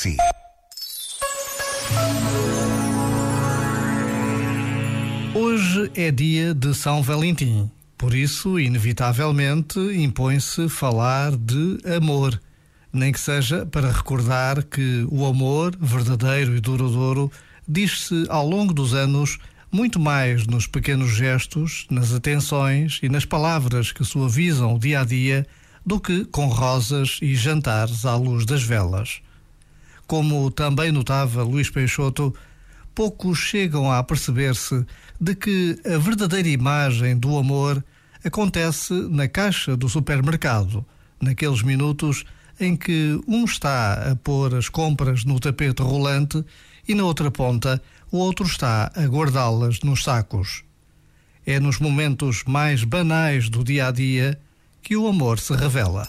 si. Hoje é dia de São Valentim, por isso, inevitavelmente, impõe-se falar de amor. Nem que seja para recordar que o amor, verdadeiro e duradouro, diz-se ao longo dos anos muito mais nos pequenos gestos, nas atenções e nas palavras que suavizam o dia a dia do que com rosas e jantares à luz das velas. Como também notava Luís Peixoto, poucos chegam a perceber-se de que a verdadeira imagem do amor acontece na caixa do supermercado, naqueles minutos em que um está a pôr as compras no tapete rolante e na outra ponta o outro está a guardá-las nos sacos. É nos momentos mais banais do dia a dia que o amor se revela.